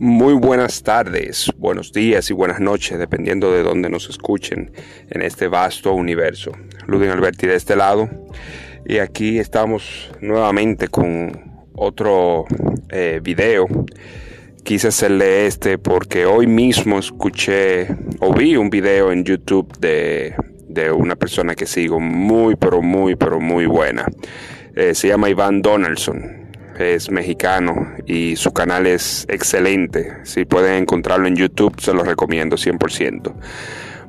Muy buenas tardes, buenos días y buenas noches, dependiendo de dónde nos escuchen en este vasto universo. Ludin Alberti de este lado. Y aquí estamos nuevamente con otro eh, video. Quise hacerle este porque hoy mismo escuché o vi un video en YouTube de, de una persona que sigo muy, pero muy, pero muy buena. Eh, se llama Iván Donaldson es mexicano y su canal es excelente. Si pueden encontrarlo en YouTube, se lo recomiendo 100%.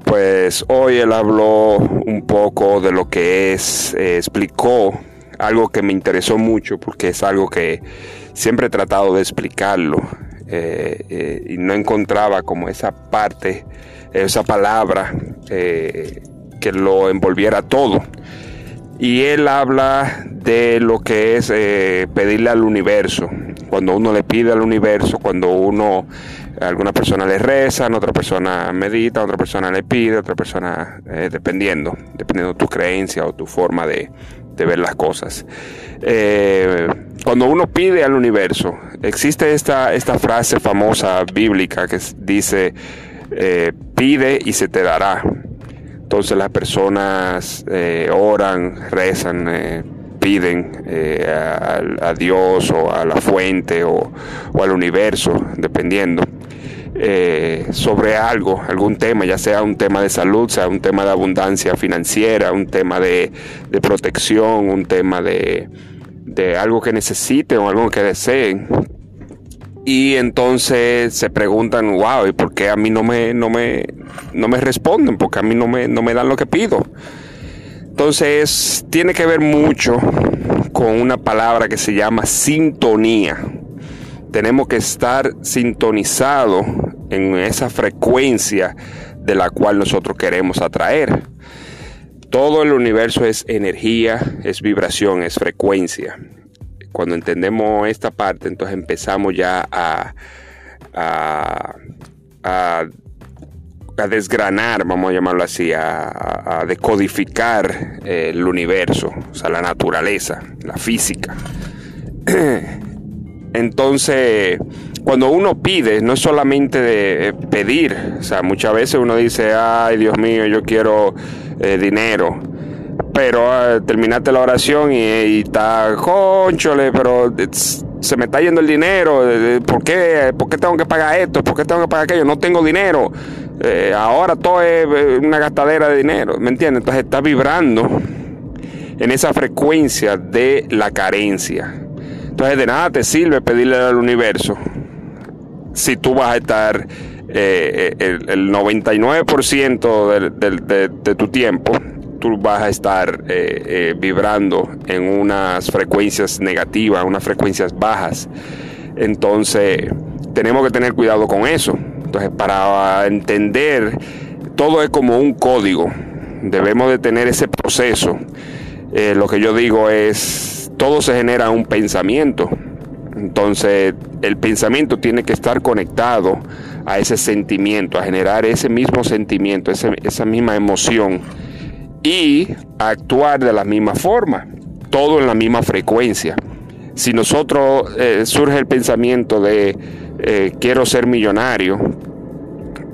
Pues hoy él habló un poco de lo que es, eh, explicó algo que me interesó mucho porque es algo que siempre he tratado de explicarlo eh, eh, y no encontraba como esa parte, esa palabra que lo envolviera todo y él habla de lo que es eh, pedirle al universo. Cuando uno le pide al universo, cuando uno, alguna persona le reza, otra persona medita, otra persona le pide, otra persona, eh, dependiendo, dependiendo de tu creencia o tu forma de, ver las cosas. Eh, cuando uno pide al universo, existe esta, esta frase famosa bíblica que dice, pide y se te dará. Entonces las personas eh, oran, rezan, eh, piden eh, a, Dios o a la fuente o, al universo, dependiendo, sobre algo, algún tema, ya sea un tema de salud, sea un tema de abundancia financiera, un tema de, protección, un tema de, algo que necesiten o algo que deseen. Y entonces se preguntan, wow, ¿y por qué a mí no me, no me, no me responden? Porque a mí no me, no me dan lo que pido. Entonces, tiene que ver mucho con una palabra que se llama sintonía. Tenemos que estar sintonizados en esa frecuencia de la cual nosotros queremos atraer. Todo el universo es energía, es vibración, es frecuencia cuando entendemos esta parte, entonces empezamos ya a, a, desgranar, vamos a llamarlo así, a, decodificar eh, el universo, o sea, la naturaleza, la física. Entonces, cuando uno pide, no es solamente de pedir, o sea, muchas veces uno dice, ay Dios mío, yo quiero eh, dinero pero ah, terminaste la oración y, está, conchole, pero se me está yendo el dinero, ¿por qué? ¿Por qué tengo que pagar esto? ¿Por qué tengo que pagar aquello? No tengo dinero. Eh, ahora todo es eh, una gastadera de dinero, ¿me entiendes? Entonces está vibrando en esa frecuencia de la carencia. Entonces de nada te sirve pedirle al universo si tú vas a estar eh, el, 99% de tu tiempo tú vas a estar vibrando en unas frecuencias negativas, unas frecuencias bajas. Entonces, tenemos que tener cuidado con eso. Entonces, para entender, todo es como un código. Debemos de tener ese proceso. Eh, lo que yo digo es, todo se genera un pensamiento. Entonces, el pensamiento tiene que estar conectado a ese sentimiento, a generar ese mismo sentimiento, esa misma emoción y actuar de la misma forma, todo en la misma frecuencia. Si nosotros eh, surge el pensamiento de eh, quiero ser millonario,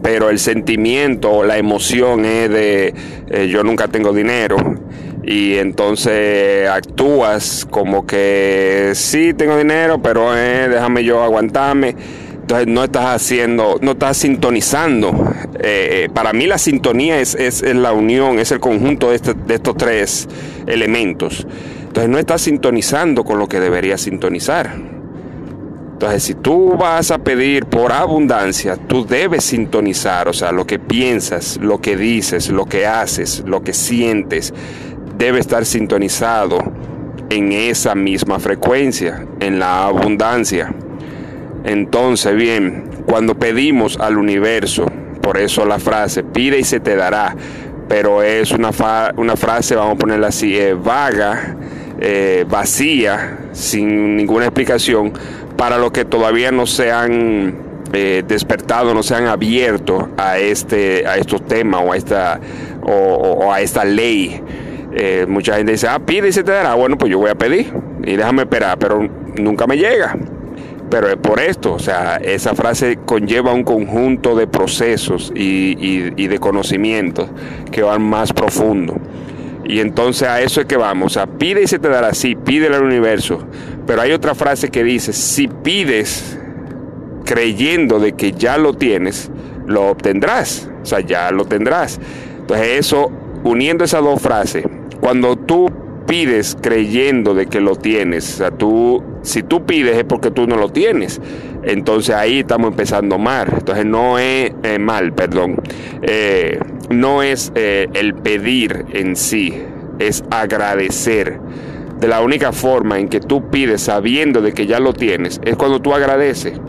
pero el sentimiento, la emoción es de eh, yo nunca tengo dinero, y entonces actúas como que sí tengo dinero, pero déjame yo aguantarme entonces no estás haciendo, no estás sintonizando. Eh, para mí la sintonía es, es, la unión, es el conjunto este, de, estos tres elementos. Entonces no estás sintonizando con lo que deberías sintonizar. Entonces, si tú vas a pedir por abundancia, tú debes sintonizar, o sea, lo que piensas, lo que dices, lo que haces, lo que sientes, debe estar sintonizado en esa misma frecuencia, en la abundancia. Entonces, bien, cuando pedimos al universo, por eso la frase, pide y se te dará, pero es una, una frase, vamos a ponerla así, eh, vaga, eh, vacía, sin ninguna explicación, para los que todavía no se han eh, despertado, no se han abierto a, este, a estos temas o a esta, o, a esta ley. mucha gente dice, ah, pide y se te dará. Bueno, pues yo voy a pedir y déjame esperar, pero nunca me llega. pero es por esto, o sea, esa frase conlleva un conjunto de procesos y, de conocimientos que van más profundo. Y entonces a eso es que vamos, a pide y se te dará, sí, pídele al universo. Pero hay otra frase que dice, si pides creyendo de que ya lo tienes, lo obtendrás, o sea, ya lo tendrás. Entonces eso, uniendo esas dos frases, cuando tú pides creyendo de que lo tienes. O sea, tú, si tú pides es porque tú no lo tienes. Entonces ahí estamos empezando mal. Entonces no es eh, mal, perdón. Eh, no es eh, el pedir en sí, es agradecer. De la única forma en que tú pides sabiendo de que ya lo tienes es cuando tú agradeces.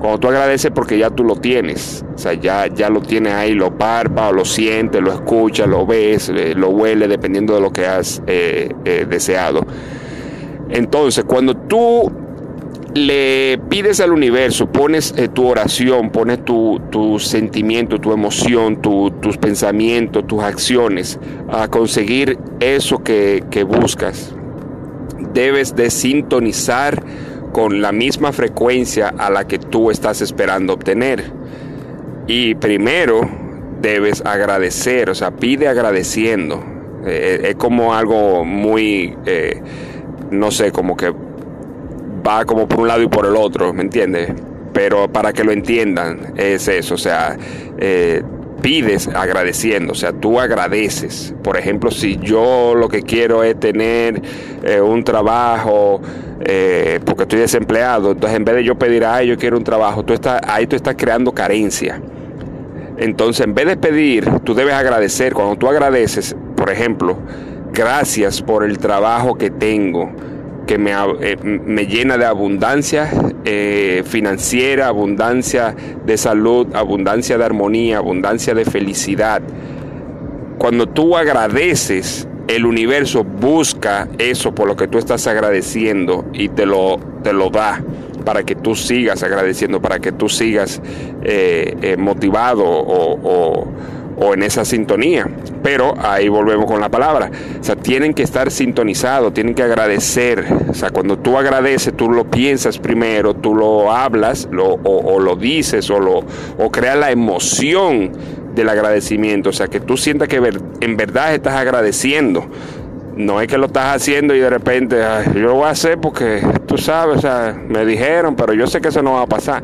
Cuando tú agradeces porque ya tú lo tienes, o sea, ya, ya lo tienes ahí, lo parpa, lo sientes, lo escuchas, lo ves, eh, lo huele, dependiendo de lo que has eh, eh, deseado. Entonces, cuando tú le pides al universo, pones tu oración, pones tu, sentimiento, tu emoción, tus pensamientos, tus acciones a conseguir eso que, que buscas, debes de sintonizar con la misma frecuencia a la que tú estás esperando obtener. Y primero debes agradecer, o sea, pide agradeciendo. Eh, es como algo muy, eh, no sé, como que va como por un lado y por el otro, ¿me entiendes? Pero para que lo entiendan, es eso, o sea, eh, pides agradeciendo, o sea, tú agradeces. Por ejemplo, si yo lo que quiero es tener eh, un trabajo, eh, porque estoy desempleado, entonces en vez de yo pedir, ay, yo quiero un trabajo, tú estás, ahí tú estás creando carencia. Entonces, en vez de pedir, tú debes agradecer. Cuando tú agradeces, por ejemplo, gracias por el trabajo que tengo que me, eh, me llena de abundancia eh, financiera, abundancia de salud, abundancia de armonía, abundancia de felicidad. Cuando tú agradeces, el universo busca eso por lo que tú estás agradeciendo y te lo, te lo da para que tú sigas agradeciendo, para que tú sigas eh, motivado o o en esa sintonía. Pero ahí volvemos con la palabra. O sea, tienen que estar sintonizados, tienen que agradecer. O sea, cuando tú agradeces, tú lo piensas primero, tú lo hablas o, lo dices o, lo, o creas la emoción del agradecimiento. O sea, que tú sientas que en verdad estás agradeciendo no es que lo estás haciendo y de repente yo lo voy a hacer porque tú sabes, o sea, me dijeron, pero yo sé que eso no va a pasar.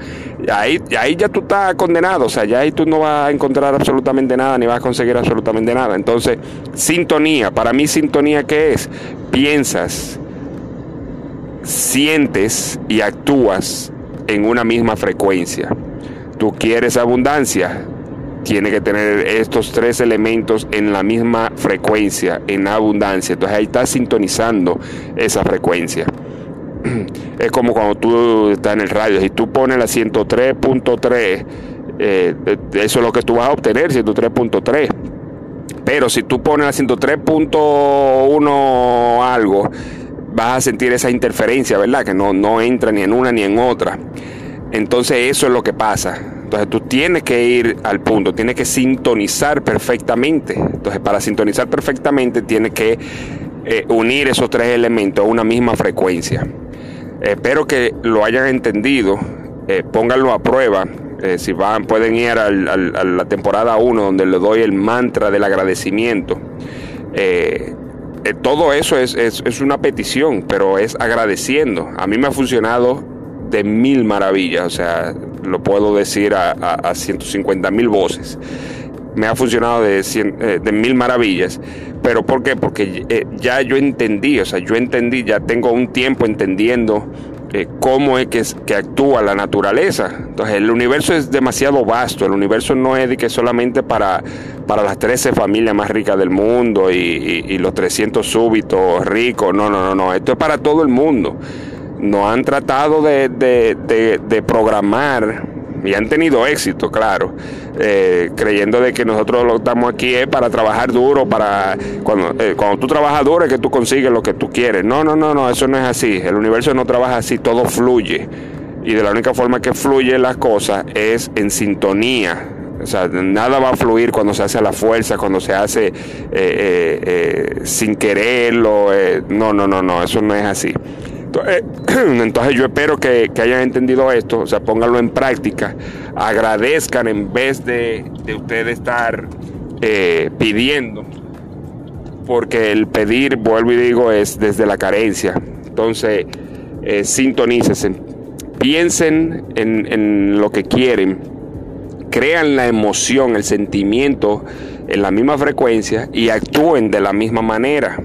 Ahí, ahí ya tú estás condenado, o sea, ya ahí tú no vas a encontrar absolutamente nada ni vas a conseguir absolutamente nada. Entonces, sintonía, para mí sintonía qué es? Piensas, sientes y actúas en una misma frecuencia. Tú quieres abundancia, tiene que tener estos tres elementos en la misma frecuencia, en abundancia. Entonces ahí está sintonizando esa frecuencia. Es como cuando tú estás en el radio, si tú pones la 103.3, eh, eso es lo que tú vas a obtener, 103.3. Pero si tú pones la 103.1 algo, vas a sentir esa interferencia, ¿verdad? Que no, no entra ni en una ni en otra. Entonces eso es lo que pasa. Entonces tú tienes que ir al punto, tienes que sintonizar perfectamente. Entonces para sintonizar perfectamente tienes que eh, unir esos tres elementos a una misma frecuencia. espero que lo hayan entendido, eh, pónganlo a prueba. Eh, si van, pueden ir a la temporada 1 donde le doy el mantra del agradecimiento. todo eso es, es una petición, pero es agradeciendo. A mí me ha funcionado de mil maravillas, o sea, lo puedo decir a, a, 150 mil voces. Me ha funcionado de, eh, de mil maravillas. ¿Pero por qué? Porque eh, ya yo entendí, o sea, yo entendí, ya tengo un tiempo entendiendo eh, cómo es que, que, actúa la naturaleza. Entonces, el universo es demasiado vasto. El universo no es que solamente para, para las 13 familias más ricas del mundo y, y los 300 súbitos ricos. No, no, no, no. Esto es para todo el mundo no han tratado de, programar y han tenido éxito, claro, eh, creyendo de que nosotros lo estamos aquí es para trabajar duro, para cuando, eh, cuando tú trabajas duro es que tú consigues lo que tú quieres. No, no, no, no, eso no es así. El universo no trabaja así, todo fluye. Y de la única forma que fluye las cosas es en sintonía. O sea, nada va a fluir cuando se hace a la fuerza, cuando se hace eh, sin quererlo. no, no, no, no, eso no es así Entonces yo espero que, hayan entendido esto, o sea, pónganlo en práctica, agradezcan en vez de, de ustedes estar eh, pidiendo, porque el pedir, vuelvo y digo, es desde la carencia. Entonces, eh, piensen en, en lo que quieren, crean la emoción, el sentimiento en la misma frecuencia y actúen de la misma manera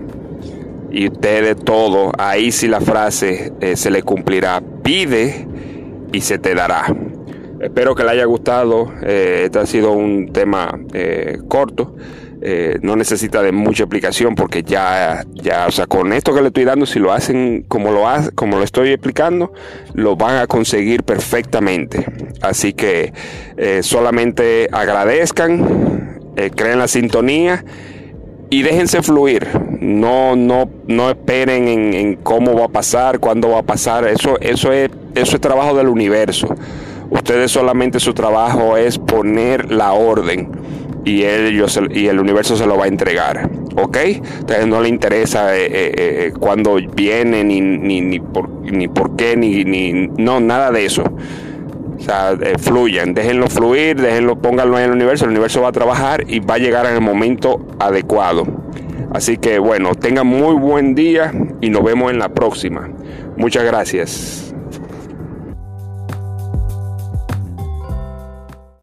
y usted de todo, ahí sí la frase eh, se le cumplirá. Pide y se te dará. Espero que le haya gustado. Eh, este ha sido un tema eh, corto. no necesita de mucha explicación porque ya, ya, o sea, con esto que le estoy dando, si lo hacen como lo, hace, como lo estoy explicando, lo van a conseguir perfectamente. Así que solamente agradezcan, creen la sintonía y déjense fluir. No, no, no esperen en, cómo va a pasar, cuándo va a pasar. Eso, eso, es, eso es trabajo del universo. Ustedes solamente su trabajo es poner la orden y, ellos, y el universo se lo va a entregar. ¿Ok? Entonces no le interesa eh, eh, eh, cuándo viene, ni, ni, ni, por, ni por qué, ni, ni. No, nada de eso. O sea, eh, fluyan, déjenlo fluir, déjenlo, pónganlo en el universo, el universo va a trabajar y va a llegar en el momento adecuado. Así que bueno, tengan muy buen día y nos vemos en la próxima. Muchas gracias.